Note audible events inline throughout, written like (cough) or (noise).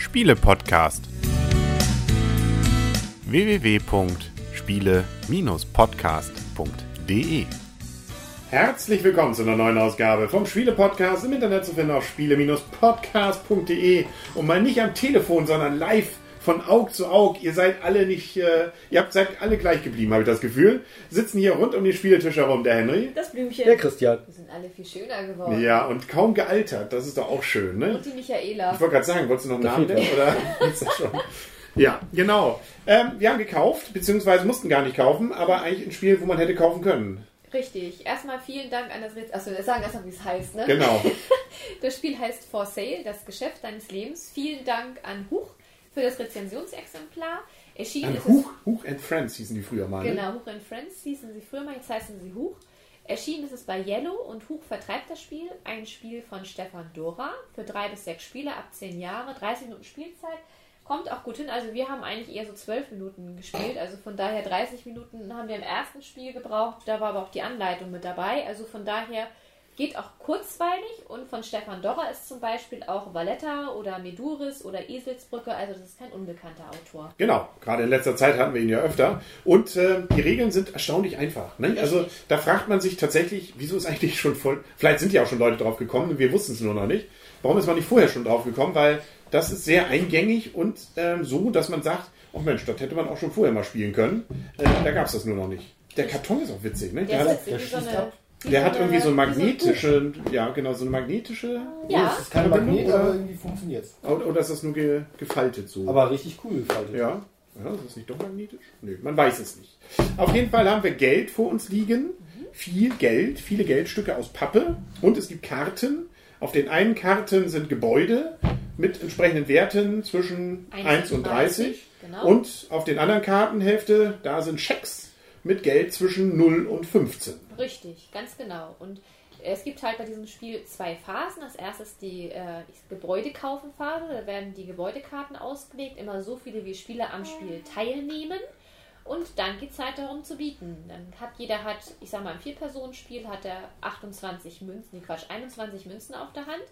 Spiele-Podcast. www.spiele-podcast.de Herzlich willkommen zu einer neuen Ausgabe vom Spiele-Podcast. Im Internet zu finden auf spiele-podcast.de und mal nicht am Telefon, sondern live von Aug zu Aug. Ihr seid alle nicht, äh, ihr habt seid alle gleich geblieben, habe ich das Gefühl. Sitzen hier rund um den Spieltisch herum, der Henry. Das Blümchen. Der Christian. Wir sind alle viel schöner geworden. Ja, und kaum gealtert. Das ist doch auch schön, ne? Und die Michaela. Ich wollte gerade sagen, wolltest du noch einen Namen nennen? Oder (laughs) ist das schon? Ja, genau. Ähm, wir haben gekauft, beziehungsweise mussten gar nicht kaufen, aber eigentlich ein Spiel, wo man hätte kaufen können. Richtig. Erstmal vielen Dank an das Rätsel. Achso, wir sagen erstmal, wie es heißt, ne? Genau. (laughs) Das Spiel heißt For Sale, das Geschäft deines Lebens. Vielen Dank an Huch für das Rezensionsexemplar. Erschienen An ist Huch, Huch and Friends hießen die früher mal. Ne? Genau, Huch and Friends hießen sie früher mal, jetzt heißen sie Huch. Erschienen ist es bei Yellow und Huch vertreibt das Spiel. Ein Spiel von Stefan Dora für drei bis sechs Spieler ab zehn Jahre, 30 Minuten Spielzeit. Kommt auch gut hin. Also wir haben eigentlich eher so zwölf Minuten gespielt. Also von daher 30 Minuten haben wir im ersten Spiel gebraucht. Da war aber auch die Anleitung mit dabei. Also von daher geht auch kurzweilig. Und von Stefan Dorrer ist zum Beispiel auch Valletta oder Meduris oder Eselsbrücke. Also das ist kein unbekannter Autor. Genau, gerade in letzter Zeit hatten wir ihn ja öfter. Und äh, die Regeln sind erstaunlich einfach. Ne? Also da fragt man sich tatsächlich, wieso ist eigentlich schon voll. Vielleicht sind ja auch schon Leute drauf gekommen und wir wussten es nur noch nicht. Warum ist man nicht vorher schon drauf gekommen? Weil das ist sehr eingängig und ähm, so, dass man sagt, oh Mensch, das hätte man auch schon vorher mal spielen können. Äh, da gab es das nur noch nicht. Der Karton ist auch witzig, ne? Der, Der, hat, ist wie so schießt ab. Der hat irgendwie so eine magnetische, ja genau, so eine magnetische. Ja. Das ist kein Verbindung, Magnet, oder? aber irgendwie funktioniert's. Oder, oder ist das nur ge, gefaltet so? Aber richtig cool gefaltet. Ja. ja, ist das nicht doch magnetisch? Nö, man weiß es nicht. Auf jeden Fall haben wir Geld vor uns liegen. Viel Geld, viele Geldstücke aus Pappe. Und es gibt Karten. Auf den einen Karten sind Gebäude mit entsprechenden Werten zwischen 1, 1 und und 30. 30, genau. Und auf den anderen Kartenhälfte, da sind Schecks mit Geld zwischen 0 und 15. Richtig, ganz genau. Und es gibt halt bei diesem Spiel zwei Phasen. Das erste ist die äh, Gebäudekaufen-Phase. Da werden die Gebäudekarten ausgelegt, immer so viele wie Spieler am Spiel teilnehmen. Und dann geht es halt darum zu bieten. Dann hat jeder hat, ich sag mal, im Vier-Personen-Spiel hat er 28 Münzen, nee Quatsch, 21 Münzen auf der Hand.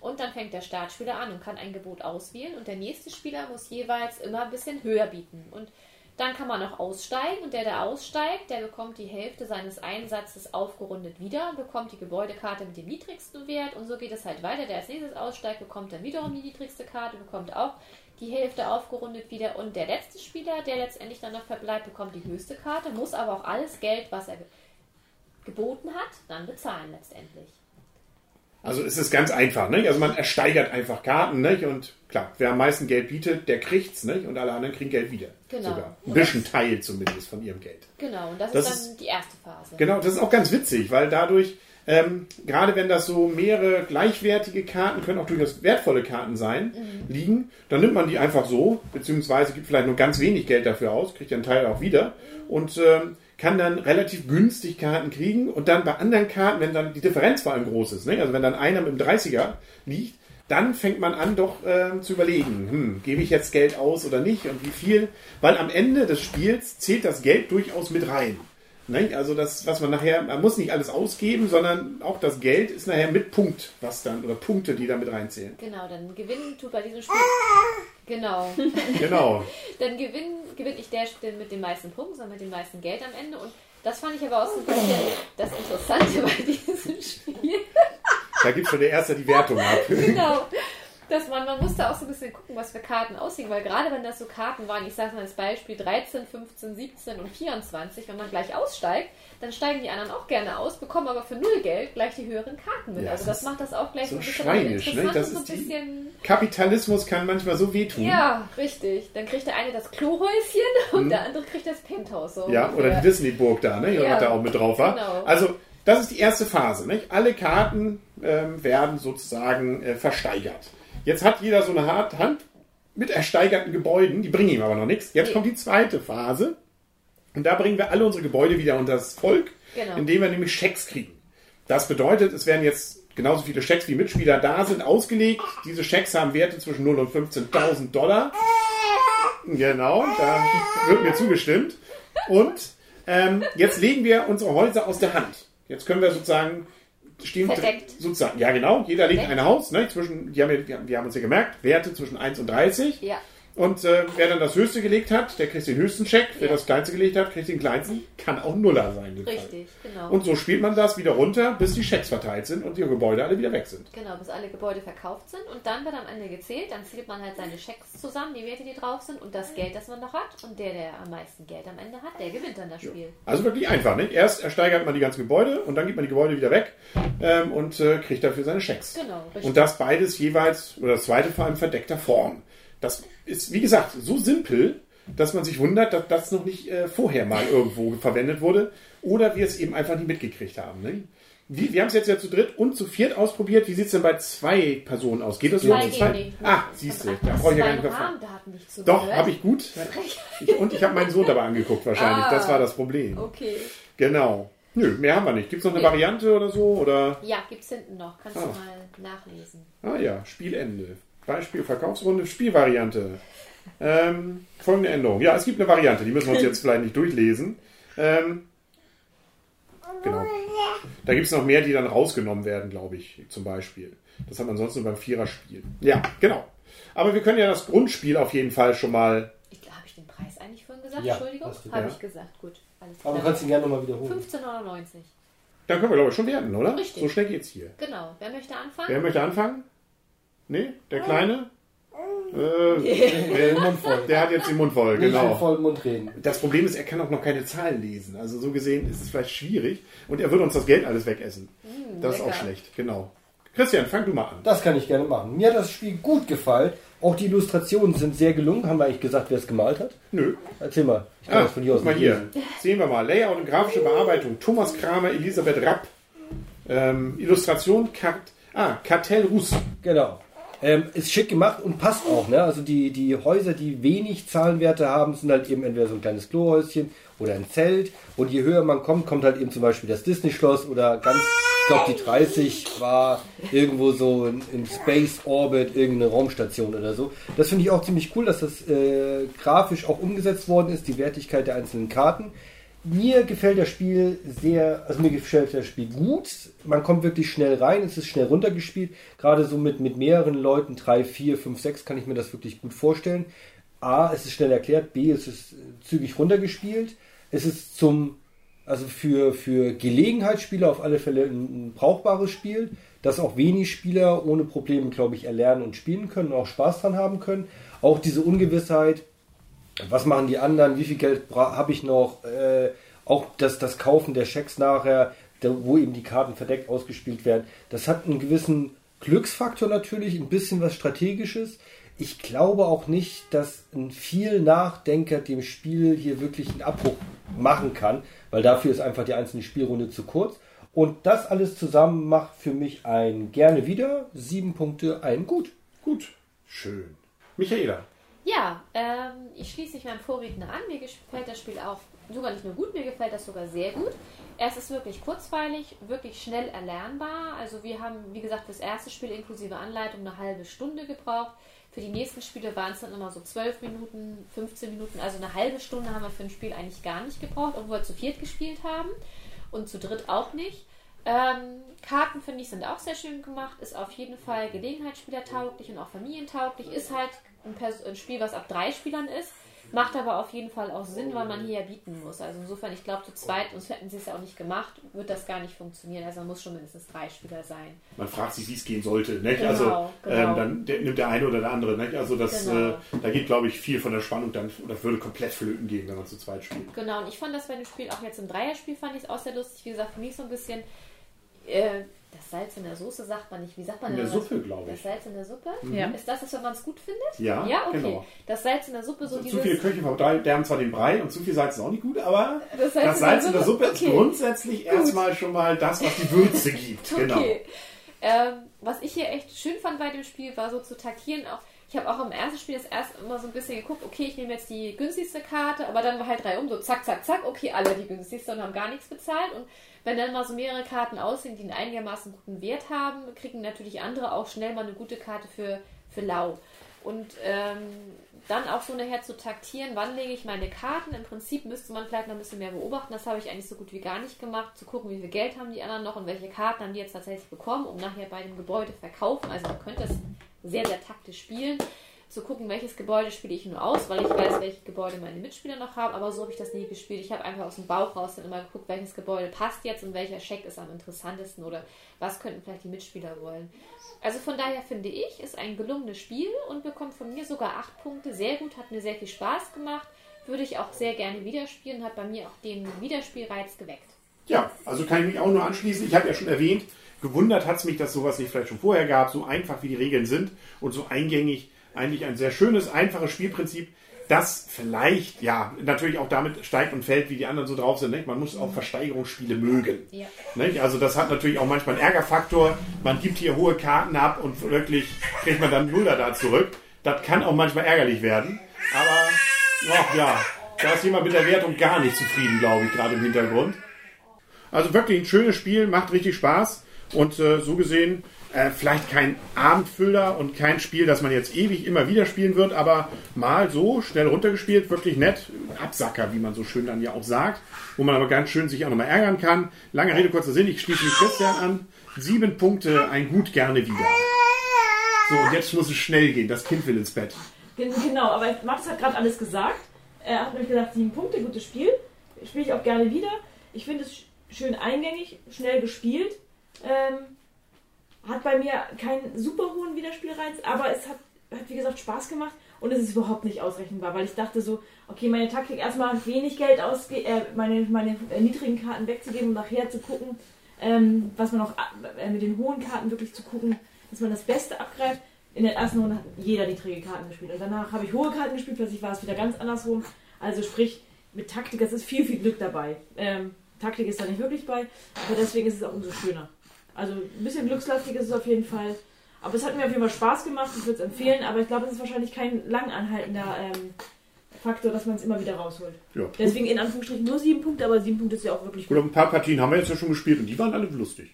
Und dann fängt der Startspieler an und kann ein Gebot auswählen. Und der nächste Spieler muss jeweils immer ein bisschen höher bieten. Und dann kann man noch aussteigen und der, der aussteigt, der bekommt die Hälfte seines Einsatzes aufgerundet wieder und bekommt die Gebäudekarte mit dem niedrigsten Wert und so geht es halt weiter. Der als nächstes aussteigt, bekommt dann wiederum die niedrigste Karte, bekommt auch die Hälfte aufgerundet wieder und der letzte Spieler, der letztendlich dann noch verbleibt, bekommt die höchste Karte, muss aber auch alles Geld, was er ge- geboten hat, dann bezahlen letztendlich. Also es ist ganz einfach, ne? Also man ersteigert einfach Karten, ne? Und klar, wer am meisten Geld bietet, der kriegt's, ne? Und alle anderen kriegen Geld wieder. Genau. Sogar. Ein bisschen Teil zumindest von ihrem Geld. Genau, und das, Das ist dann die erste Phase. Genau, das ist auch ganz witzig, weil dadurch, ähm, gerade wenn das so mehrere gleichwertige Karten, können auch durchaus wertvolle Karten sein, liegen, dann nimmt man die einfach so, beziehungsweise gibt vielleicht nur ganz wenig Geld dafür aus, kriegt ja einen Teil auch wieder und ähm, kann dann relativ günstig Karten kriegen und dann bei anderen Karten, wenn dann die Differenz vor allem groß ist, ne? also wenn dann einer mit dem 30er liegt, dann fängt man an, doch ähm, zu überlegen, hm, gebe ich jetzt Geld aus oder nicht und wie viel, weil am Ende des Spiels zählt das Geld durchaus mit rein. Ne? Also das, was man nachher, man muss nicht alles ausgeben, sondern auch das Geld ist nachher mit Punkt, was dann, oder Punkte, die da mit reinzählen. Genau, dann gewinnen tut bei diesem Spiel. Genau. (laughs) Genau. dann gewinnt gewinn ich der Spiel mit den meisten Punkten, sondern mit dem meisten Geld am Ende. Und das fand ich aber auch so ein bisschen das Interessante bei diesem Spiel. Da gibt schon der Erste die Wertung (laughs) ab. genau. Dass man, man musste auch so ein bisschen gucken, was für Karten aussehen, weil gerade wenn das so Karten waren, ich sage mal als Beispiel 13, 15, 17 und 24, wenn man gleich aussteigt, dann steigen die anderen auch gerne aus, bekommen aber für null Geld gleich die höheren Karten mit. Ja, also das macht das auch gleich so ein bisschen schweinisch, ne? Das so ist ein bisschen Kapitalismus kann manchmal so wehtun. Ja, richtig. Dann kriegt der eine das Klohäuschen (laughs) und der andere kriegt das Penthouse. So Mhm. Ja, oder ungefähr. die Disney-Burg da, ne? Ja. da auch mit drauf war. Genau. Also, das ist die erste Phase. Nicht? Alle Karten ähm, werden sozusagen äh, versteigert. Jetzt hat jeder so eine Hart- Hand mit ersteigerten Gebäuden, die bringen ihm aber noch nichts. Jetzt Nee. kommt die zweite Phase. Und da bringen wir alle unsere Gebäude wieder unter das Volk, Genau. indem wir nämlich Schecks kriegen. Das bedeutet, es werden jetzt genauso viele Schecks wie Mitspieler da sind, ausgelegt. Diese Schecks haben Werte zwischen 0 und 15.000 Dollar. Genau, da wird mir zugestimmt. Und ähm, jetzt legen wir unsere Häuser aus der Hand. Jetzt können wir sozusagen stehen Verdeckt. sozusagen. Ja, genau. Jeder legt ein Haus. Ne, zwischen, die haben, wir haben- wir haben uns ja gemerkt, Werte zwischen 1 und 30. Ja, Und äh, wer dann das höchste gelegt hat, der kriegt den höchsten Check. Wer Ja. das kleinste gelegt hat, kriegt den kleinsten. Kann auch Nuller sein. in dem Fall. richtig, genau. Und so spielt man das wieder runter, bis die Checks verteilt sind und die Gebäude alle wieder weg sind. Genau, bis alle Gebäude verkauft sind und dann wird am Ende gezählt, dann zählt man halt seine Schecks zusammen, die Werte, die drauf sind und das Geld, das man noch hat und der, der am meisten Geld am Ende hat, der gewinnt dann das Spiel. Also wirklich einfach. Nicht? Erst ersteigert man die ganzen Gebäude und dann gibt man die Gebäude wieder weg ähm, und äh, kriegt dafür seine Checks. Genau, richtig. Und das beides jeweils, oder das zweite vor allem verdeckter Form. Das ist, wie gesagt, so simpel, dass man sich wundert, dass das noch nicht äh, vorher mal irgendwo verwendet wurde oder wir es eben einfach nie mitgekriegt haben. Ne? Wie, wir haben es jetzt ja zu dritt und zu viert ausprobiert. Wie sieht es denn bei zwei Personen aus? Geht das Zwei zu zweit? nicht. Ah, siehst du, da Hast brauche ich ja gar nicht nicht Doch, habe ich gut. (laughs) Ich, und ich habe meinen Sohn dabei angeguckt wahrscheinlich. Ah. Das war das Problem. Okay. Genau. Nö, mehr haben wir nicht. Gibt es noch eine Nee. Variante oder so? Oder? Ja, gibt's hinten noch. Kannst Ah. du mal nachlesen. Ah ja, Spielende. Beispiel Verkaufsrunde, Spielvariante. Ähm, folgende Änderung. Ja, es gibt eine Variante, die müssen wir uns jetzt vielleicht nicht durchlesen. Ähm, genau. Da gibt es noch mehr, die dann rausgenommen werden, glaube ich, zum Beispiel. Das hat man sonst nur beim Viererspiel. Ja, genau. Aber wir können ja das Grundspiel auf jeden Fall schon mal. Ich glaube, habe ich den Preis eigentlich vorhin gesagt? Ja, Entschuldigung. Habe ja. ich gesagt. Gut. Alles Aber du klar. kannst ihn gerne nochmal wiederholen. 15,99. Dann können wir, glaube ich, schon werden, oder? Richtig. So schnell geht's hier. Genau. Wer möchte anfangen? Wer möchte anfangen? Nee? Der Kleine? Äh, Den Mund voll. der hat jetzt den Mund voll, Nicht genau. mit vollem Mund reden. Das Problem ist, er kann auch noch keine Zahlen lesen. Also so gesehen ist es vielleicht schwierig. Und er würde uns das Geld alles wegessen. das ist auch lecker. schlecht, genau. Christian, fang du mal an. Das kann ich gerne machen. Mir hat das Spiel gut gefallen. Auch die Illustrationen sind sehr gelungen. Haben wir eigentlich gesagt, wer es gemalt hat? Nö. Erzähl mal. Ich kann Ah, das von hier aus guck mal nicht hier. lesen. Sehen wir mal. Layout und grafische Bearbeitung. Thomas Kramer, Elisabeth Rapp. Ähm, Illustration Kart ah, Kartell Russ. Genau. Ähm, ist schick gemacht und passt auch. Ne? Also die, die Häuser, die wenig Zahlenwerte haben, sind halt eben entweder so ein kleines Klohäuschen oder ein Zelt. Und je höher man kommt, kommt halt eben zum Beispiel das Disney-Schloss oder ganz, ich glaube die 30 war irgendwo so in- im Space Orbit, irgendeine Raumstation oder so. Das finde ich auch ziemlich cool, dass das äh, grafisch auch umgesetzt worden ist, die Wertigkeit der einzelnen Karten. Mir gefällt das Spiel sehr, also mir gefällt das Spiel gut. Man kommt wirklich schnell rein, es ist schnell runtergespielt. Gerade so mit, mit mehreren Leuten, drei, vier, fünf, sechs, kann ich mir das wirklich gut vorstellen. A, es ist schnell erklärt, B, es ist zügig runtergespielt. Es ist zum, also für, für Gelegenheitsspieler auf alle Fälle ein, ein brauchbares Spiel, das auch wenig Spieler ohne Probleme, glaube ich, erlernen und spielen können und auch Spaß dran haben können. Auch diese Ungewissheit, was machen die anderen, wie viel Geld habe ich noch, äh, auch das, das Kaufen der Schecks nachher, da, wo eben die Karten verdeckt ausgespielt werden, das hat einen gewissen Glücksfaktor natürlich, ein bisschen was Strategisches. Ich glaube auch nicht, dass ein viel Nachdenker dem Spiel hier wirklich einen Abbruch machen kann, weil dafür ist einfach die einzelne Spielrunde zu kurz. Und das alles zusammen macht für mich ein gerne wieder. Sieben Punkte, ein gut. Gut. Schön. Michaela. Ja, ähm, ich schließe mich meinem Vorredner an. Mir gefällt das Spiel auch sogar nicht nur gut, mir gefällt das sogar sehr gut. Es ist wirklich kurzweilig, wirklich schnell erlernbar. Also wir haben, wie gesagt, das erste Spiel inklusive Anleitung eine halbe Stunde gebraucht. Für die nächsten Spiele waren es dann immer so 12 Minuten, 15 Minuten. Also eine halbe Stunde haben wir für ein Spiel eigentlich gar nicht gebraucht, obwohl wir zu viert gespielt haben und zu dritt auch nicht. Ähm, Karten finde ich sind auch sehr schön gemacht, ist auf jeden Fall gelegenheitsspielertauglich und auch familientauglich. Ist halt ein, Pers ein Spiel, was ab drei Spielern ist, macht aber auf jeden Fall auch Sinn, weil man hier ja bieten muss. Also insofern, ich glaube, zu zweit, sonst hätten sie es ja auch nicht gemacht, wird das gar nicht funktionieren. Also man muss schon mindestens drei Spieler sein. Man fragt sich, wie es gehen sollte. Nicht? Genau, also genau. Ähm, dann der, nimmt der eine oder der andere. Nicht? Also das, Genau. äh, da geht, glaube ich, viel von der Spannung dann oder würde komplett flöten gehen, wenn man zu zweit spielt. Genau, und ich fand das bei dem Spiel, auch jetzt im Dreierspiel, fand ich es auch sehr lustig. Wie gesagt, für mich so ein bisschen äh, das Salz in der Soße, sagt man nicht. Wie sagt man In der denn das? Suppe, glaube Das ich. Salz in der Suppe? Ja. Ist das das, wenn man es gut findet? Ja, Ja, okay. genau. Das Salz in der Suppe, so zu dieses... viele Köche verderben zwar den Brei und zu viel Salz ist auch nicht gut, aber Das das Salz in der Suppe ist okay. grundsätzlich erstmal schon mal das, was die Würze gibt. (laughs) Genau. Okay. Ähm, was ich hier echt schön fand bei dem Spiel, war so zu taktieren. Auch, ich habe auch im ersten Spiel das erst immer so ein bisschen geguckt, okay, ich nehme jetzt die günstigste Karte, aber dann war halt drei um, so zack, zack, zack, okay, alle die günstigste und haben gar nichts bezahlt. Und wenn dann mal so mehrere Karten aussehen, die einen einigermaßen guten Wert haben, kriegen natürlich andere auch schnell mal eine gute Karte für, für lau. Und ähm, dann auch so nachher zu taktieren, wann lege ich meine Karten. Im Prinzip müsste man vielleicht noch ein bisschen mehr beobachten. Das habe ich eigentlich so gut wie gar nicht gemacht. Zu gucken, wie viel Geld haben die anderen noch und welche Karten haben die jetzt tatsächlich bekommen, um nachher bei dem Gebäude verkaufen. Also man könnte es sehr, sehr taktisch spielen. Zu gucken, welches Gebäude spiele ich nur aus, weil ich weiß, welche Gebäude meine Mitspieler noch haben. Aber so habe ich das nie gespielt. Ich habe einfach aus dem Bauch raus dann immer geguckt, welches Gebäude passt jetzt und welcher Scheck ist am interessantesten oder was könnten vielleicht die Mitspieler wollen. Also von daher finde ich, ist ein gelungenes Spiel und bekommt von mir sogar acht Punkte. Sehr gut, hat mir sehr viel Spaß gemacht. Würde ich auch sehr gerne wieder spielen, hat bei mir auch den Wiederspielreiz geweckt. Ja, also kann ich mich auch nur anschließen. Ich habe ja schon erwähnt, gewundert hat es mich, dass sowas nicht vielleicht schon vorher gab, so einfach wie die Regeln sind und so eingängig. Eigentlich ein sehr schönes, einfaches Spielprinzip, das vielleicht, ja, natürlich auch damit steigt und fällt, wie die anderen so drauf sind. Nicht? Man muss auch Versteigerungsspiele mögen. Ja. Nicht? Also das hat natürlich auch manchmal einen Ärgerfaktor. Man gibt hier hohe Karten ab und wirklich kriegt man dann Nuller da zurück. Das kann auch manchmal ärgerlich werden. Aber, ach ja, da ist jemand mit der Wertung gar nicht zufrieden, glaube ich, gerade im Hintergrund. Also wirklich ein schönes Spiel, macht richtig Spaß. Und äh, so gesehen, äh, vielleicht kein Abendfüller und kein Spiel, das man jetzt ewig immer wieder spielen wird, aber mal so schnell runtergespielt, wirklich nett. Absacker, wie man so schön dann ja auch sagt. Wo man aber ganz schön sich auch nochmal ärgern kann. Lange Rede, kurzer Sinn, ich schließe mich Christian an. Sieben Punkte, ein Gut gerne wieder. So, und jetzt muss es schnell gehen. Das Kind will ins Bett. Gen- Genau, aber Max hat gerade alles gesagt. Er hat nämlich gesagt, sieben Punkte, gutes Spiel. Spiele ich auch gerne wieder. Ich finde es sch- schön eingängig, schnell gespielt. Ähm, hat bei mir keinen super hohen Wiederspielreiz, aber es hat, hat wie gesagt Spaß gemacht und es ist überhaupt nicht ausrechenbar, weil ich dachte so, okay, meine Taktik erstmal wenig Geld ausge äh, meine, meine äh, niedrigen Karten wegzugeben und nachher zu gucken, ähm, was man auch äh, mit den hohen Karten wirklich zu gucken, dass man das Beste abgreift. In der ersten Runde hat jeder niedrige Karten gespielt und danach habe ich hohe Karten gespielt, plötzlich war es wieder ganz andersrum. Also sprich, mit Taktik, es ist viel, viel Glück dabei. Ähm, Taktik ist da nicht wirklich bei, aber deswegen ist es auch umso schöner. Also ein bisschen glückslastig ist es auf jeden Fall. Aber es hat mir auf jeden Fall Spaß gemacht, ich würde es empfehlen, aber ich glaube, es ist wahrscheinlich kein lang anhaltender ähm, Faktor, dass man es immer wieder rausholt. Ja. Deswegen in Anführungsstrichen nur sieben Punkte, aber sieben Punkte ist ja auch wirklich Oder gut. ein paar Partien haben wir jetzt ja schon gespielt und die waren alle lustig.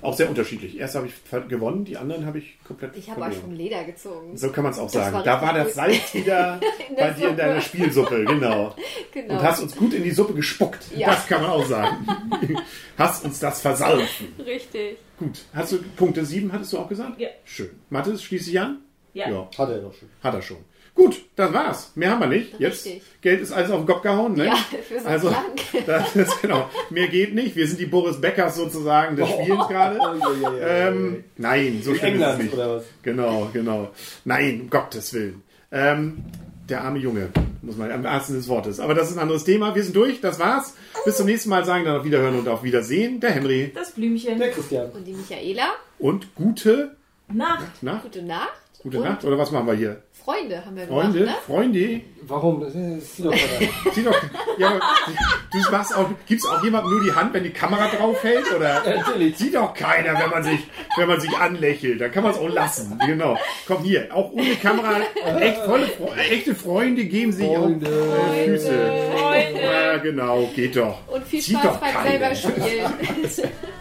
Auch sehr unterschiedlich. Erst habe ich gewonnen, die anderen habe ich komplett Ich habe euch verloren. vom Leder gezogen. So kann man es auch Das sagen. war da war das. Salz (laughs) wieder bei dir in deiner Suppe. Spielsuppe, genau. (laughs) Genau. Und hast uns gut in die Suppe gespuckt. Ja. Das kann man auch sagen. (laughs) hast uns das versalfen. Richtig. Gut. Hast du Punkte 7, hattest du auch gesagt? Ja. Schön. Mathis, schließe ich an? Ja. Hat er doch schon. Hat er schon. Gut, das war's. Mehr haben wir nicht. Jetzt Richtig. Geld ist alles auf den Kopf gehauen, ne? Ja, für so also, (laughs) das ist genau. Mehr geht nicht. Wir sind die Boris Beckers sozusagen des Spielens gerade. (laughs) Ähm, nein, so schlimm ist es nicht. oder was? Genau, genau. Nein, um Gottes Willen. Ähm, der arme Junge, muss man am ersten des Wortes. Aber das ist ein anderes Thema. Wir sind durch, das war's. Bis zum nächsten Mal sagen dann auf Wiederhören und auf Wiedersehen. Der Henry. Das Blümchen. Der Christian. Und die Michaela, Und gute Nacht. Nacht. gute Nacht. Gute und Nacht. Oder was machen wir hier? Freunde haben wir Freunde? gemacht, ne? Freunde? Warum? Das ist doch. Sieh (laughs) doch, ja, du machst auch, gibst auch jemandem nur die Hand, wenn die Kamera drauf hält? Oder? (laughs) natürlich. Sieht doch keiner, wenn man sich, wenn man sich anlächelt. Dann kann man es auch lassen. Genau. Komm hier, auch ohne Kamera. Echt volle, Fre- echte Freunde geben sich Freunde. auch äh, Füße. Freunde. Ja, genau, geht doch. Und viel Sieht Spaß doch beim keiner. selber spielen. (laughs)